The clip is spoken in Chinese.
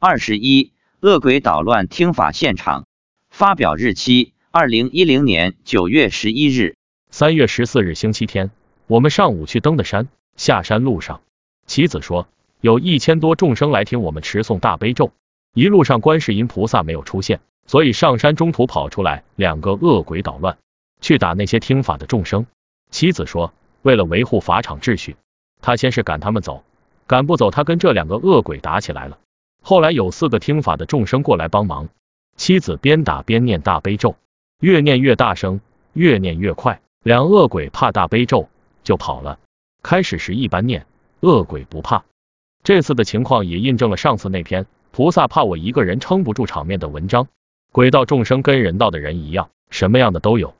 二十一，恶鬼捣乱听法现场。发表日期：二零一零年九月十一日。三月十四日星期天，我们上午去登的山。下山路上，棋子说有一千多众生来听我们持诵大悲咒。一路上观世音菩萨没有出现，所以上山中途跑出来两个恶鬼捣乱，去打那些听法的众生。妻子说，为了维护法场秩序，他先是赶他们走，赶不走，他跟这两个恶鬼打起来了。后来有四个听法的众生过来帮忙，妻子边打边念大悲咒，越念越大声，越念越快。两恶鬼怕大悲咒就跑了。开始时一般念，恶鬼不怕。这次的情况也印证了上次那篇菩萨怕我一个人撑不住场面的文章。鬼道众生跟人道的人一样，什么样的都有。